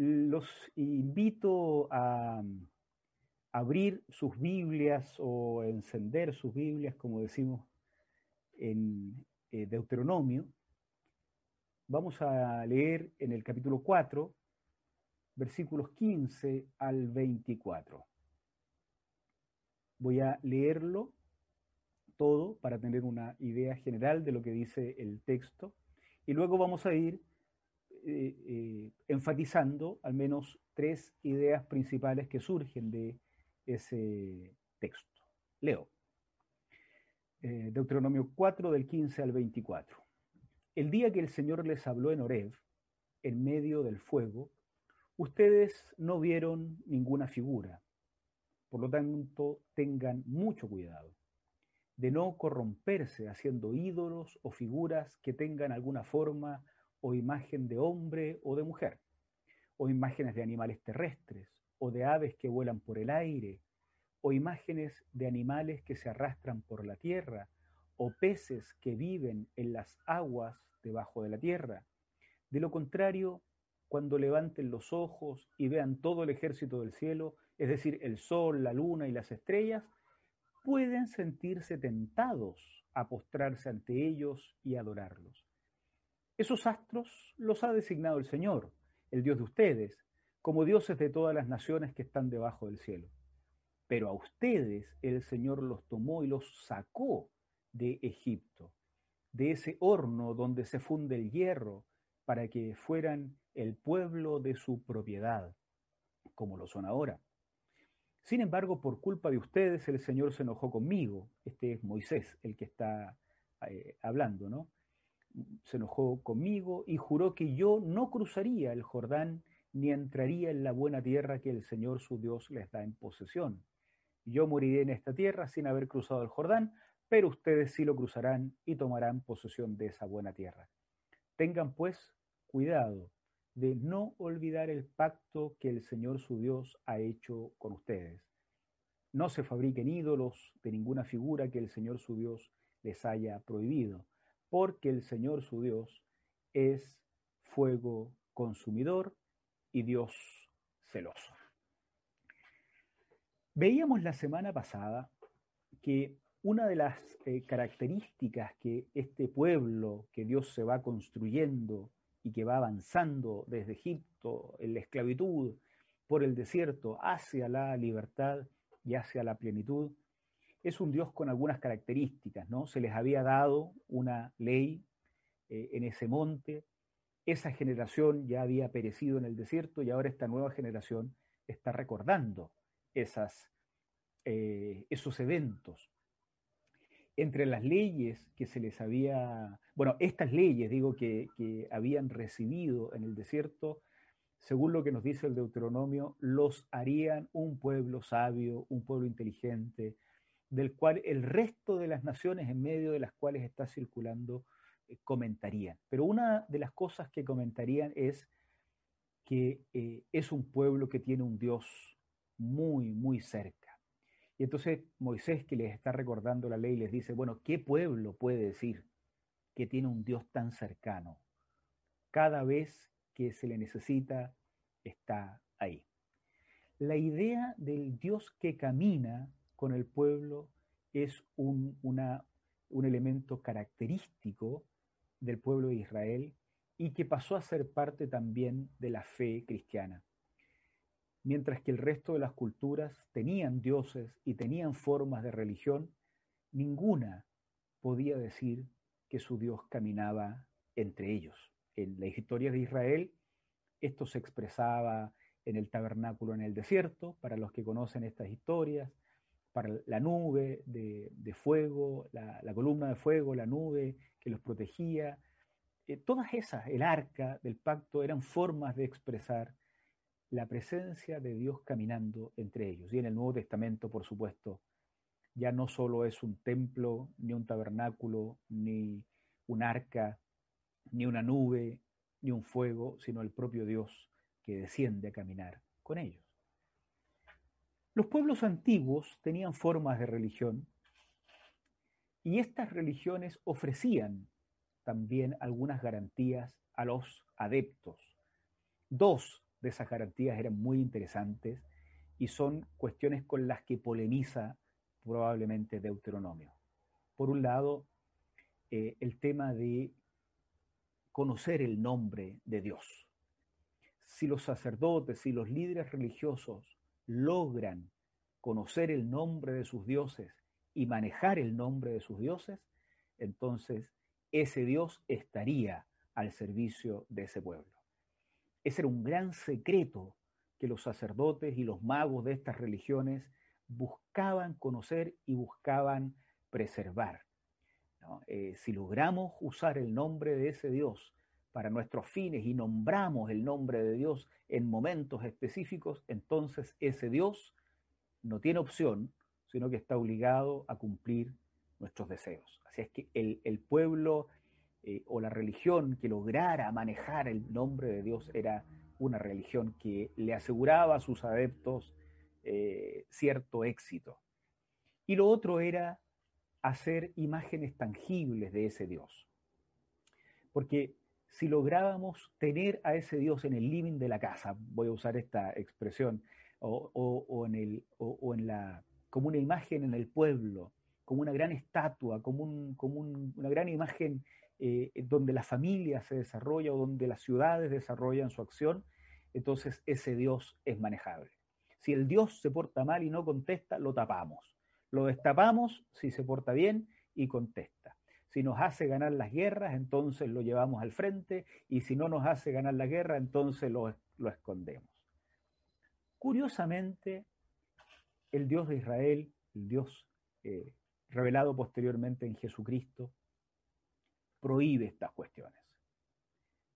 los invito a abrir sus Biblias o encender sus Biblias, como decimos en eh, Deuteronomio. Vamos a leer en el capítulo 4, versículos 15 al 24. Voy a leerlo todo para tener una idea general de lo que dice el texto y luego vamos a ir eh, eh, enfatizando al menos tres ideas principales que surgen de ese texto. Leo. Eh, Deuteronomio 4 del 15 al 24. El día que el Señor les habló en Horeb, en medio del fuego, ustedes no vieron ninguna figura. Por lo tanto, tengan mucho cuidado de no corromperse haciendo ídolos o figuras que tengan alguna forma o imagen de hombre o de mujer, o imágenes de animales terrestres, o de aves que vuelan por el aire, o imágenes de animales que se arrastran por la tierra, o peces que viven en las aguas debajo de la tierra. De lo contrario, cuando levanten los ojos y vean todo el ejército del cielo, es decir, el sol, la luna y las estrellas, pueden sentirse tentados a postrarse ante ellos y adorarlos. Esos astros los ha designado el Señor, el Dios de ustedes, como dioses de todas las naciones que están debajo del cielo. Pero a ustedes el Señor los tomó y los sacó de Egipto, de ese horno donde se funde el hierro, para que fueran el pueblo de su propiedad, como lo son ahora. Sin embargo, por culpa de ustedes, el Señor se enojó conmigo. Este es Moisés el que está eh, hablando, ¿no? Se enojó conmigo y juró que yo no cruzaría el Jordán ni entraría en la buena tierra que el Señor su Dios les da en posesión. Yo moriré en esta tierra sin haber cruzado el Jordán, pero ustedes sí lo cruzarán y tomarán posesión de esa buena tierra. Tengan pues cuidado de no olvidar el pacto que el Señor su Dios ha hecho con ustedes. No se fabriquen ídolos de ninguna figura que el Señor su Dios les haya prohibido, porque el Señor su Dios es fuego consumidor y Dios celoso. Veíamos la semana pasada que una de las eh, características que este pueblo que Dios se va construyendo y que va avanzando desde Egipto en la esclavitud por el desierto hacia la libertad y hacia la plenitud, es un Dios con algunas características, ¿no? Se les había dado una ley eh, en ese monte, esa generación ya había perecido en el desierto y ahora esta nueva generación está recordando esas, eh, esos eventos. Entre las leyes que se les había, bueno, estas leyes, digo, que, que habían recibido en el desierto, según lo que nos dice el Deuteronomio, los harían un pueblo sabio, un pueblo inteligente, del cual el resto de las naciones en medio de las cuales está circulando eh, comentarían. Pero una de las cosas que comentarían es que eh, es un pueblo que tiene un Dios muy, muy cerca. Y entonces Moisés, que les está recordando la ley, les dice, bueno, ¿qué pueblo puede decir que tiene un Dios tan cercano? Cada vez que se le necesita, está ahí. La idea del Dios que camina con el pueblo es un, un elemento característico del pueblo de Israel y que pasó a ser parte también de la fe cristiana mientras que el resto de las culturas tenían dioses y tenían formas de religión, ninguna podía decir que su Dios caminaba entre ellos. En la historia de Israel, esto se expresaba en el tabernáculo en el desierto, para los que conocen estas historias, para la nube de, fuego, la, columna de fuego, la nube que los protegía. Eh, todas esas, el arca del pacto, eran formas de expresar la presencia de Dios caminando entre ellos. Y en el Nuevo Testamento, por supuesto, ya no solo es un templo, ni un tabernáculo, ni un arca, ni una nube, ni un fuego, sino el propio Dios que desciende a caminar con ellos. Los pueblos antiguos tenían formas de religión y estas religiones ofrecían también algunas garantías a los adeptos. Dos de esas garantías eran muy interesantes y son cuestiones con las que polemiza probablemente Deuteronomio. Por un lado, eh, el tema de conocer el nombre de Dios. Si los sacerdotes, si los líderes religiosos logran conocer el nombre de sus dioses y manejar el nombre de sus dioses, entonces ese Dios estaría al servicio de ese pueblo. Ese era un gran secreto que los sacerdotes y los magos de estas religiones buscaban conocer y buscaban preservar. Eh, si logramos usar el nombre de ese Dios para nuestros fines y nombramos el nombre de Dios en momentos específicos, entonces ese Dios no tiene opción, sino que está obligado a cumplir nuestros deseos. Así es que el, pueblo eh, o la religión que lograra manejar el nombre de Dios era una religión que le aseguraba a sus adeptos eh, cierto éxito. Y lo otro era hacer imágenes tangibles de ese Dios. Porque si lográbamos tener a ese Dios en el living de la casa, voy a usar esta expresión, o, en, el, o, en la, como una imagen en el pueblo, como una gran estatua, como, un, como una gran imagen eh, donde la familia se desarrolla o donde las ciudades desarrollan su acción, entonces ese Dios es manejable. Si el Dios se porta mal y no contesta, lo tapamos. Lo destapamos si se porta bien y contesta. Si nos hace ganar las guerras, entonces lo llevamos al frente y si no nos hace ganar la guerra, entonces lo, escondemos. Curiosamente, el Dios de Israel, el Dios eh, revelado posteriormente en Jesucristo, prohíbe estas cuestiones.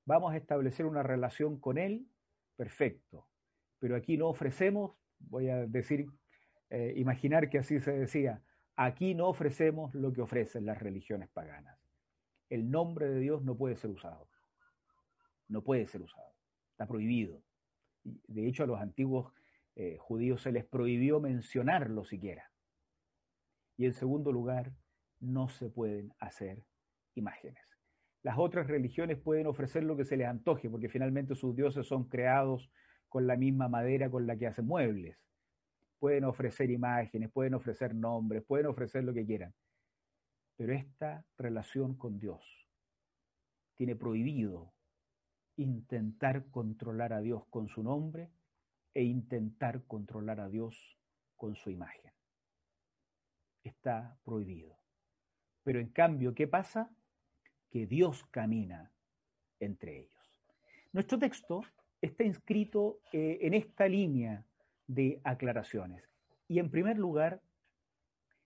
Vamos a establecer una relación con Él, perfecto, pero aquí no ofrecemos, voy a decir, eh, imaginar que así se decía, aquí no ofrecemos lo que ofrecen las religiones paganas. El nombre de Dios no puede ser usado. No puede ser usado. Está prohibido. De hecho, a los antiguos eh, judíos se les prohibió mencionarlo siquiera. Y en segundo lugar, no se pueden hacer imágenes. Las otras religiones pueden ofrecer lo que se les antoje, porque finalmente sus dioses son creados con la misma madera con la que hacen muebles. Pueden ofrecer imágenes, pueden ofrecer nombres, pueden ofrecer lo que quieran. Pero esta relación con Dios tiene prohibido intentar controlar a Dios con su nombre e intentar controlar a Dios con su imagen. Está prohibido. Pero en cambio, ¿qué pasa? Que Dios camina entre ellos. Nuestro texto está inscrito eh, en esta línea de aclaraciones. Y en primer lugar,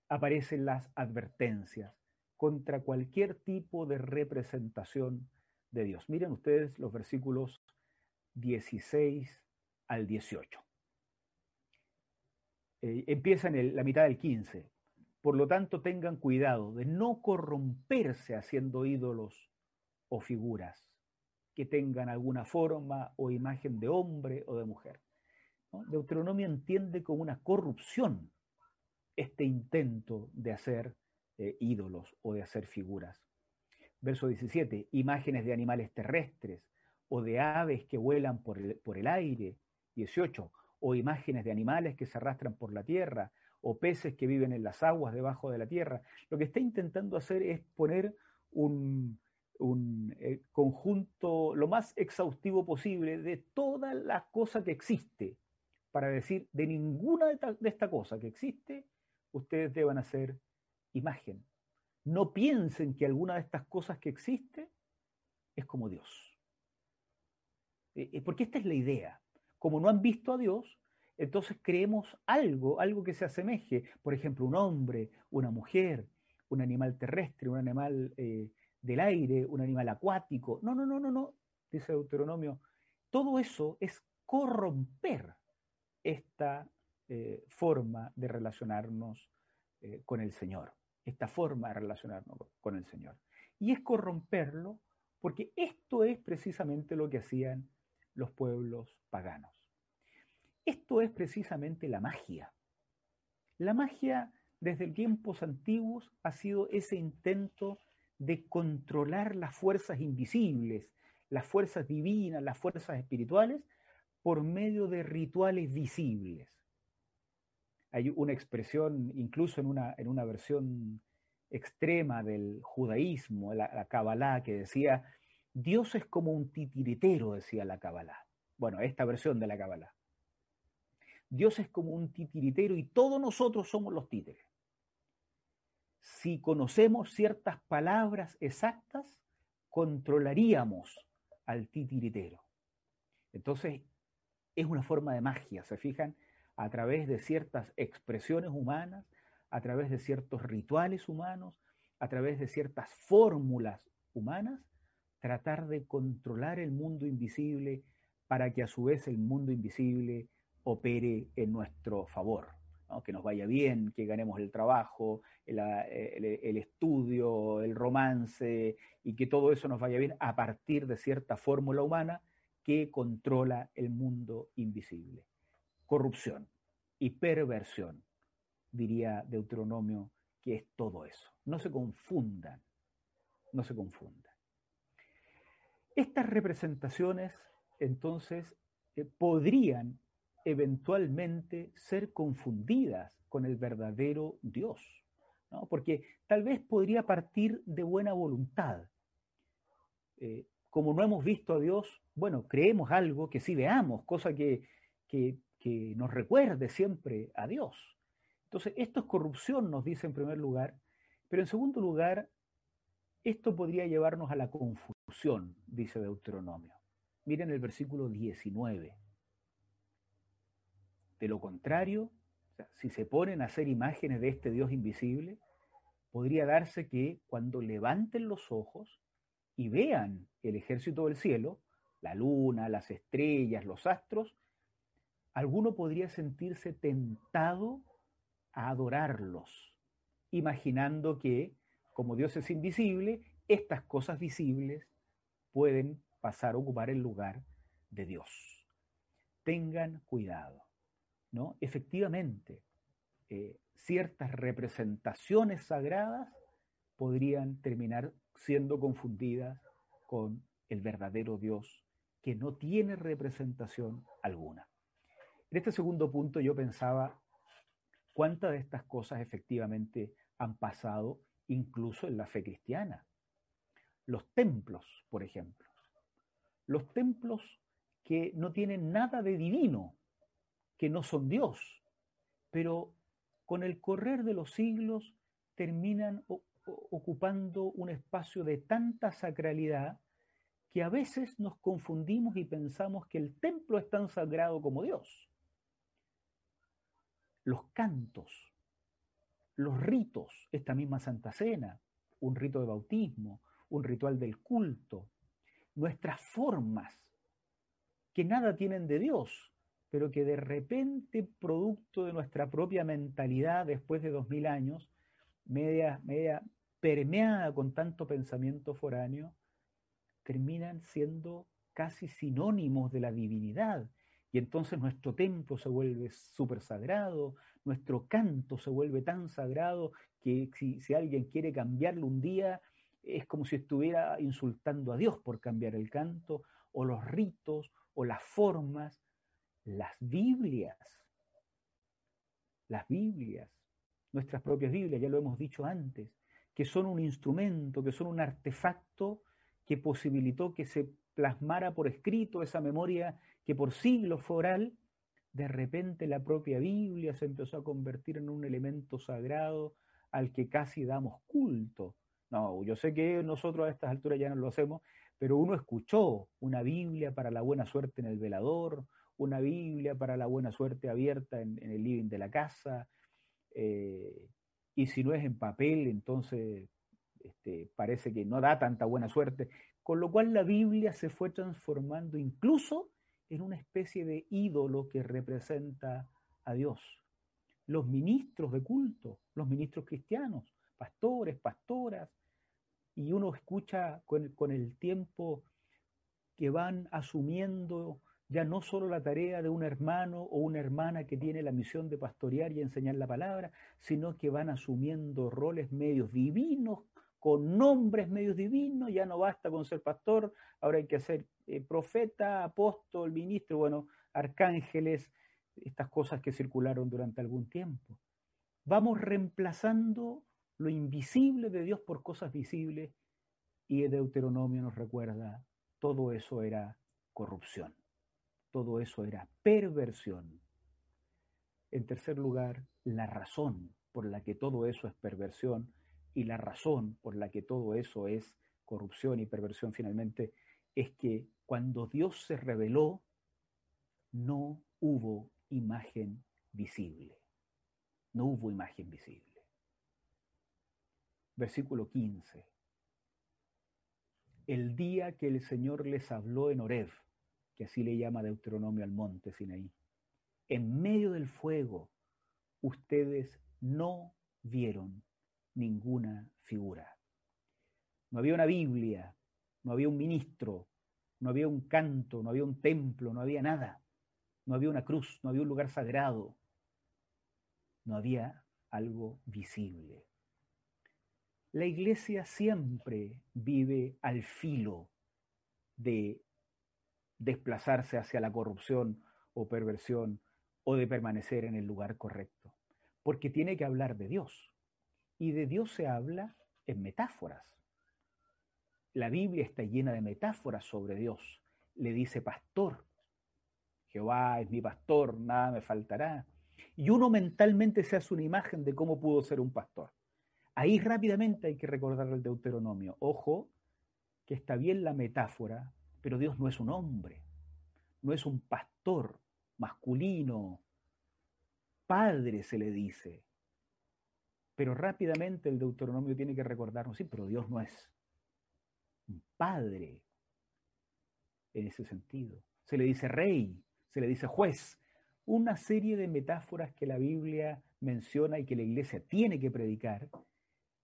aparecen las advertencias contra cualquier tipo de representación de Dios. Miren ustedes los versículos 16 al 18. Eh, empieza en la mitad del 15. Por lo tanto, tengan cuidado de no corromperse haciendo ídolos o figuras que tengan alguna forma o imagen de hombre o de mujer. Deuteronomio entiende como una corrupción este intento de hacer eh, ídolos o de hacer figuras. Verso 17, imágenes de animales terrestres o de aves que vuelan por el, por el aire. 18, o imágenes de animales que se arrastran por la tierra o peces que viven en las aguas debajo de la tierra. Lo que está intentando hacer es poner un, un eh, conjunto lo más exhaustivo posible de toda la cosa que existe, para decir, de ninguna de, esta cosa que existe, ustedes deben hacer imagen. No piensen que alguna de estas cosas que existe es como Dios. Eh, eh, porque esta es la idea. Como no han visto a Dios, entonces creemos algo, algo que se asemeje. Por ejemplo, un hombre, una mujer, un animal terrestre, un animal del aire, un animal acuático. No, no, no, no, no, dice Deuteronomio. Todo eso es corromper esta eh, forma de relacionarnos eh, con el Señor, esta forma de relacionarnos con el Señor. Y es corromperlo porque esto es precisamente lo que hacían los pueblos paganos. Esto es precisamente la magia. La magia desde tiempos antiguos ha sido ese intento de controlar las fuerzas invisibles, las fuerzas divinas, las fuerzas espirituales, por medio de rituales visibles. Hay una expresión, incluso en una, en una versión extrema del judaísmo, la, la Kabbalah, que decía, Dios es como un titiritero, decía la Kabbalah. Bueno, esta versión de la Kabbalah. Dios es como un titiritero y todos nosotros somos los títeres. Si conocemos ciertas palabras exactas, controlaríamos al titiritero. Entonces, es una forma de magia, ¿se fijan? A través de ciertas expresiones humanas, a través de ciertos rituales humanos, a través de ciertas fórmulas humanas, tratar de controlar el mundo invisible para que a su vez el mundo invisible opere en nuestro favor, que nos vaya bien, que ganemos el trabajo, el, el, estudio, el romance y que todo eso nos vaya bien a partir de cierta fórmula humana que controla el mundo invisible. Corrupción y perversión, diría Deuteronomio, que es todo eso. No se confundan, no se confundan. Estas representaciones, entonces, eh, podrían eventualmente ser confundidas con el verdadero Dios, ¿no? porque tal vez podría partir de buena voluntad. Eh, como no hemos visto a Dios, bueno, creemos algo que sí veamos, cosa que, que, que nos recuerde siempre a Dios. Entonces, esto es corrupción, nos dice en primer lugar, pero en segundo lugar, esto podría llevarnos a la confusión, dice Deuteronomio. Miren el versículo 19. De lo contrario, si se ponen a hacer imágenes de este Dios invisible, podría darse que cuando levanten los ojos y vean el ejército del cielo, la luna, las estrellas, los astros, alguno podría sentirse tentado a adorarlos, imaginando que como Dios es invisible, estas cosas visibles pueden pasar a ocupar el lugar de Dios. Tengan cuidado, ¿no? Efectivamente, eh, ciertas representaciones sagradas podrían terminar siendo confundidas con el verdadero Dios que no tiene representación alguna. En este segundo punto yo pensaba cuántas de estas cosas efectivamente han pasado incluso en la fe cristiana. Los templos, por ejemplo. Los templos que no tienen nada de divino, que no son Dios, pero con el correr de los siglos terminan ocupando un espacio de tanta sacralidad que a veces nos confundimos y pensamos que el templo es tan sagrado como Dios. Los cantos, los ritos, esta misma Santa Cena, un rito de bautismo, un ritual del culto, nuestras formas, que nada tienen de Dios, pero que de repente, producto de nuestra propia mentalidad después de dos mil años, media, media permeada con tanto pensamiento foráneo, terminan siendo casi sinónimos de la divinidad. Y entonces nuestro templo se vuelve súper sagrado, nuestro canto se vuelve tan sagrado que si, si, alguien quiere cambiarlo un día, es como si estuviera insultando a Dios por cambiar el canto, o los ritos, o las formas, las Biblias, las Biblias, nuestras propias Biblias, ya lo hemos dicho antes, que son un instrumento, que son un artefacto que posibilitó que se plasmara por escrito esa memoria que por siglos fue oral, de repente la propia Biblia se empezó a convertir en un elemento sagrado al que casi damos culto. No, yo sé que nosotros a estas alturas ya no lo hacemos, pero uno escuchó una Biblia para la buena suerte en el velador, una Biblia para la buena suerte abierta en, el living de la casa, eh, y si no es en papel, entonces este, parece que no da tanta buena suerte, con lo cual la Biblia se fue transformando incluso en una especie de ídolo que representa a Dios. Los ministros de culto, los ministros cristianos, pastores, pastoras, y uno escucha con, el tiempo que van asumiendo ya no solo la tarea de un hermano o una hermana que tiene la misión de pastorear y enseñar la palabra, sino que van asumiendo roles medios divinos, con nombres medios divinos, ya no basta con ser pastor, ahora hay que ser eh, profeta, apóstol, ministro, bueno, arcángeles, estas cosas que circularon durante algún tiempo. Vamos reemplazando lo invisible de Dios por cosas visibles y Deuteronomio nos recuerda, todo eso era corrupción, todo eso era perversión. En tercer lugar, la razón por la que todo eso es perversión y la razón por la que todo eso es corrupción y perversión finalmente es que cuando Dios se reveló, no hubo imagen visible. No hubo imagen visible. Versículo 15. El día que el Señor les habló en Oreb, que así le llama Deuteronomio al monte Sinaí, en medio del fuego, ustedes no vieron ninguna figura. No había una Biblia, no había un ministro, no había un canto, no había un templo, no había nada. No había una cruz, no había un lugar sagrado. No había algo visible. La iglesia siempre vive al filo de desplazarse hacia la corrupción o perversión o de permanecer en el lugar correcto, porque tiene que hablar de Dios. Y de Dios se habla en metáforas. La Biblia está llena de metáforas sobre Dios. Le dice pastor. Jehová es mi pastor, nada me faltará. Y uno mentalmente se hace una imagen de cómo pudo ser un pastor. Ahí rápidamente hay que recordar el Deuteronomio. Ojo, que está bien la metáfora, pero Dios no es un hombre, no es un pastor masculino, padre se le dice. Pero rápidamente el Deuteronomio tiene que recordarnos, sí, pero Dios no es un padre en ese sentido. Se le dice rey, se le dice juez, una serie de metáforas que la Biblia menciona y que la iglesia tiene que predicar,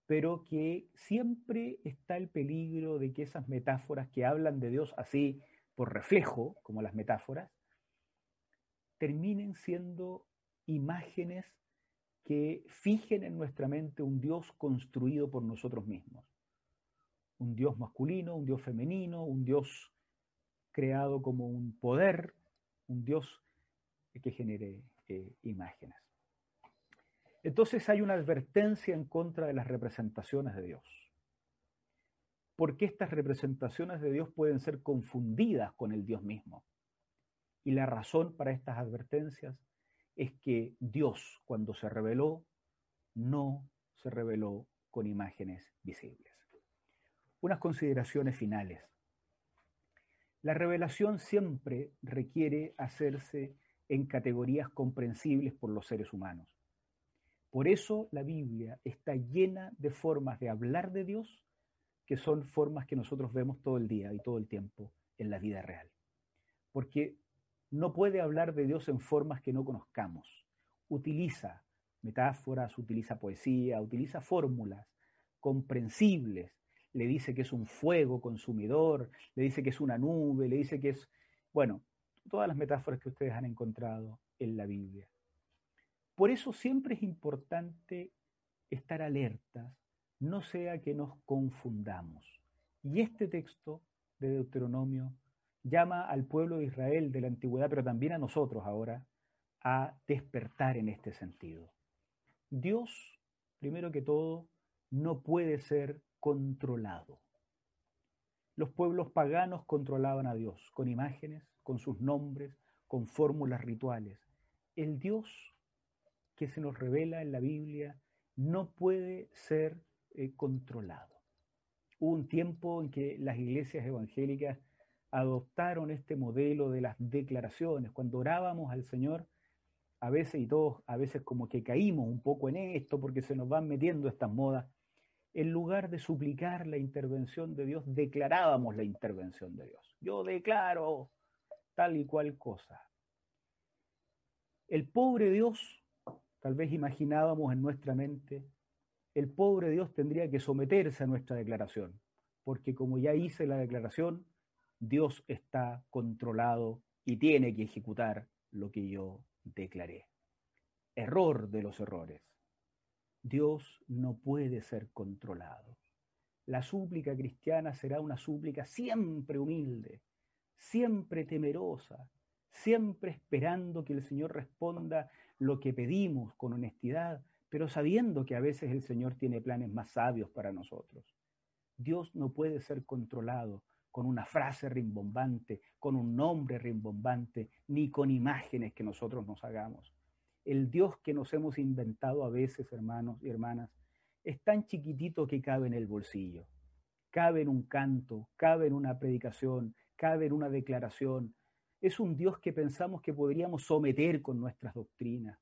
pero que siempre está el peligro de que esas metáforas que hablan de Dios así por reflejo, como las metáforas, terminen siendo imágenes que fijen en nuestra mente un Dios construido por nosotros mismos un dios masculino, un dios femenino, un dios creado como un poder, un dios que genere eh, imágenes. Entonces hay una advertencia en contra de las representaciones de Dios. Porque estas representaciones de Dios pueden ser confundidas con el Dios mismo. Y la razón para estas advertencias es que Dios, cuando se reveló, no se reveló con imágenes visibles unas consideraciones finales. La revelación siempre requiere hacerse en categorías comprensibles por los seres humanos. Por eso la Biblia está llena de formas de hablar de Dios que son formas que nosotros vemos todo el día y todo el tiempo en la vida real. Porque no puede hablar de Dios en formas que no conozcamos. Utiliza metáforas, utiliza poesía, utiliza fórmulas comprensibles le dice que es un fuego consumidor, le dice que es una nube, le dice que es, bueno, todas las metáforas que ustedes han encontrado en la Biblia. Por eso siempre es importante estar alertas, no sea que nos confundamos. Y este texto de Deuteronomio llama al pueblo de Israel de la antigüedad, pero también a nosotros ahora, a despertar en este sentido. Dios, primero que todo, no puede ser controlado. Los pueblos paganos controlaban a Dios con imágenes, con sus nombres, con fórmulas rituales. El Dios que se nos revela en la Biblia no puede ser eh, controlado. Hubo un tiempo en que las iglesias evangélicas adoptaron este modelo de las declaraciones. Cuando orábamos al Señor, a veces y todos, a veces como que caímos un poco en esto porque se nos van metiendo estas modas en lugar de suplicar la intervención de Dios, declarábamos la intervención de Dios. Yo declaro tal y cual cosa. El pobre Dios, tal vez imaginábamos en nuestra mente, el pobre Dios tendría que someterse a nuestra declaración, porque como ya hice la declaración, Dios está controlado y tiene que ejecutar lo que yo declaré. Error de los errores. Dios no puede ser controlado. La súplica cristiana será una súplica siempre humilde, siempre temerosa, siempre esperando que el Señor responda lo que pedimos con honestidad, pero sabiendo que a veces el Señor tiene planes más sabios para nosotros. Dios no puede ser controlado con una frase rimbombante, con un nombre rimbombante, ni con imágenes que nosotros nos hagamos. El Dios que nos hemos inventado a veces, hermanos y hermanas, es tan chiquitito que cabe en el bolsillo, cabe en un canto, cabe en una predicación, cabe en una declaración. Es un Dios que pensamos que podríamos someter con nuestras doctrinas.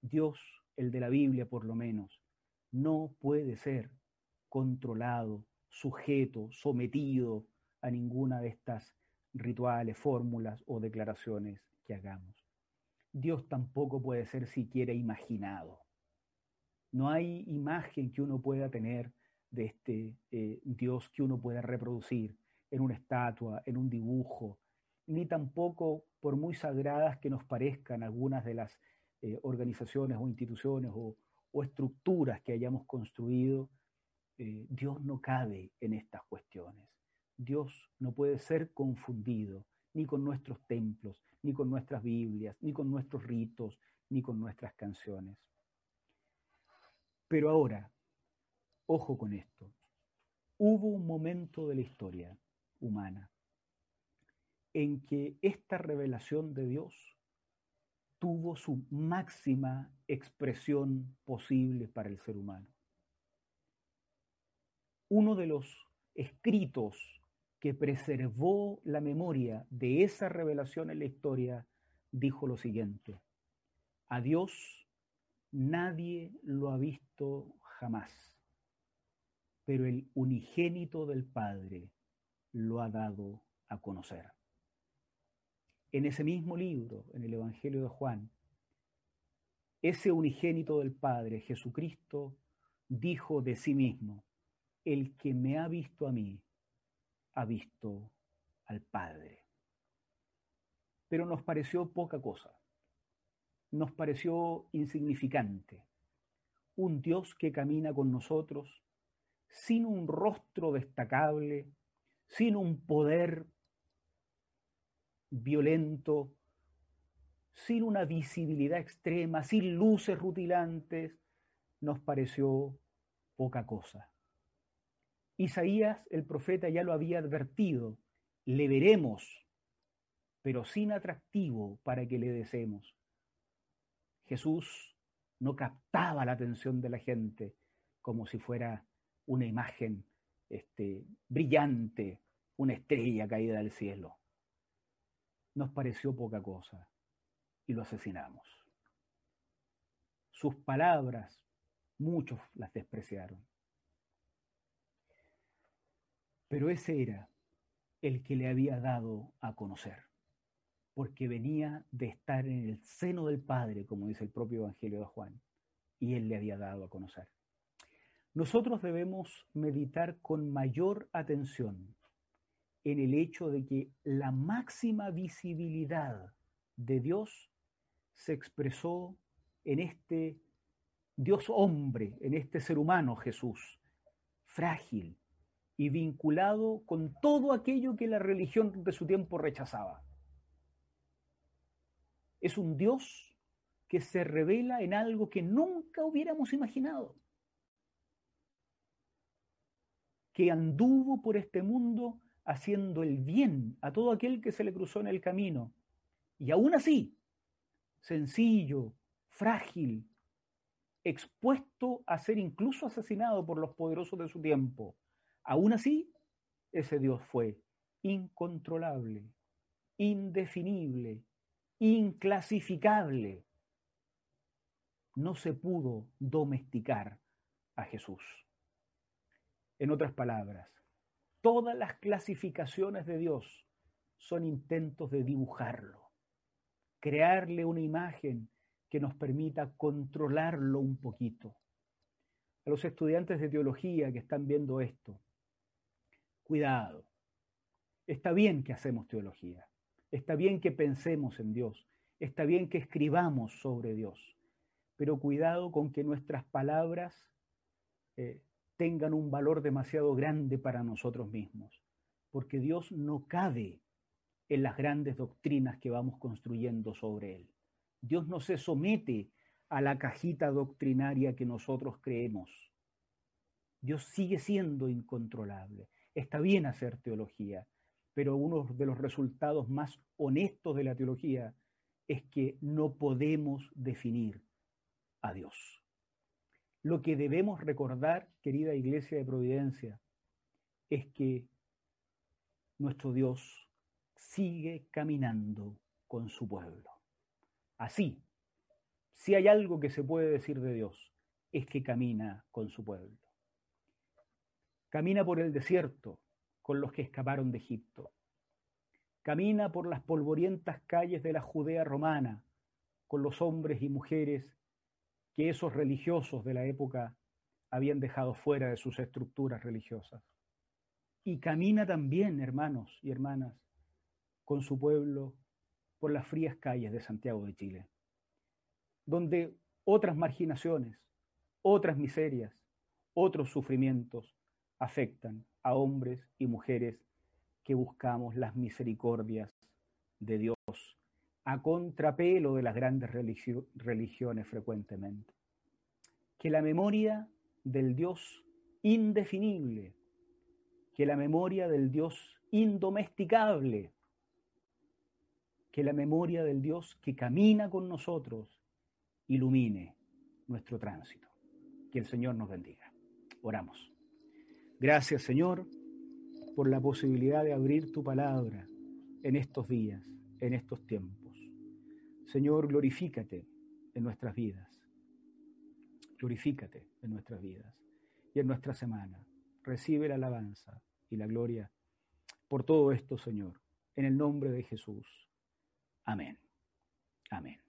Dios, el de la Biblia por lo menos, no puede ser controlado, sujeto, sometido a ninguna de estas rituales, fórmulas o declaraciones que hagamos. Dios tampoco puede ser siquiera imaginado. No hay imagen que uno pueda tener de este eh, Dios que uno pueda reproducir en una estatua, en un dibujo, ni tampoco por muy sagradas que nos parezcan algunas de las eh, organizaciones o instituciones o, estructuras que hayamos construido, eh, Dios no cabe en estas cuestiones. Dios no puede ser confundido ni con nuestros templos, ni con nuestras Biblias, ni con nuestros ritos, ni con nuestras canciones. Pero ahora, ojo con esto, hubo un momento de la historia humana en que esta revelación de Dios tuvo su máxima expresión posible para el ser humano. Uno de los escritos que preservó la memoria de esa revelación en la historia dijo lo siguiente, a Dios nadie lo ha visto jamás, pero el unigénito del Padre lo ha dado a conocer. En ese mismo libro, en el Evangelio de Juan, ese unigénito del Padre, Jesucristo, dijo de sí mismo, el que me ha visto a mí, ha visto al Padre. Pero nos pareció poca cosa, nos pareció insignificante, un Dios que camina con nosotros sin un rostro destacable, sin un poder violento, sin una visibilidad extrema, sin luces rutilantes, nos pareció poca cosa. Isaías, el profeta, ya lo había advertido, le veremos, pero sin atractivo para que le deseemos. Jesús no captaba la atención de la gente como si fuera una imagen este, brillante, una estrella caída del cielo. Nos pareció poca cosa y lo asesinamos. Sus palabras, muchos las despreciaron. Pero ese era el que le había dado a conocer, porque venía de estar en el seno del Padre, como dice el propio Evangelio de Juan, y él le había dado a conocer. Nosotros debemos meditar con mayor atención en el hecho de que la máxima visibilidad de Dios se expresó en este Dios hombre, en este ser humano Jesús, frágil y vinculado con todo aquello que la religión de su tiempo rechazaba. Es un Dios que se revela en algo que nunca hubiéramos imaginado. que anduvo por este mundo haciendo el bien a todo aquel que se le cruzó en el camino. Y aún así, sencillo, frágil, expuesto a ser incluso asesinado por los poderosos de su tiempo. Aún así, ese Dios fue incontrolable, indefinible, inclasificable. No se pudo domesticar a Jesús. En otras palabras, todas las clasificaciones de Dios son intentos de dibujarlo, crearle una imagen que nos permita controlarlo un poquito. A los estudiantes de teología que están viendo esto, cuidado. Está bien que hacemos teología, está bien que pensemos en Dios, está bien que escribamos sobre Dios, pero cuidado con que nuestras palabras eh, tengan un valor demasiado grande para nosotros mismos, porque Dios no cabe en las grandes doctrinas que vamos construyendo sobre Él. Dios no se somete a la cajita doctrinaria que nosotros creemos. Dios sigue siendo incontrolable. Está bien hacer teología, pero uno de los resultados más honestos de la teología es que no podemos definir a Dios. Lo que debemos recordar, querida Iglesia de Providencia, es que nuestro Dios sigue caminando con su pueblo. Así, si hay algo que se puede decir de Dios, es que camina con su pueblo. Camina por el desierto con los que escaparon de Egipto. Camina por las polvorientas calles de la Judea romana con los hombres y mujeres que esos religiosos de la época habían dejado fuera de sus estructuras religiosas. Y camina también, hermanos y hermanas, con su pueblo por las frías calles de Santiago de Chile, donde otras marginaciones, otras miserias, otros sufrimientos afectan a hombres y mujeres que buscamos las misericordias de Dios a contrapelo de las grandes religiones frecuentemente. Que la memoria del Dios indefinible, que la memoria del Dios indomesticable, que la memoria del Dios que camina con nosotros ilumine nuestro tránsito. Que el Señor nos bendiga. Oramos. Gracias Señor por la posibilidad de abrir tu palabra en estos días, en estos tiempos. Señor, glorifícate en nuestras vidas. Glorifícate en nuestras vidas y en nuestra semana. Recibe la alabanza y la gloria por todo esto, Señor, en el nombre de Jesús. Amén. Amén.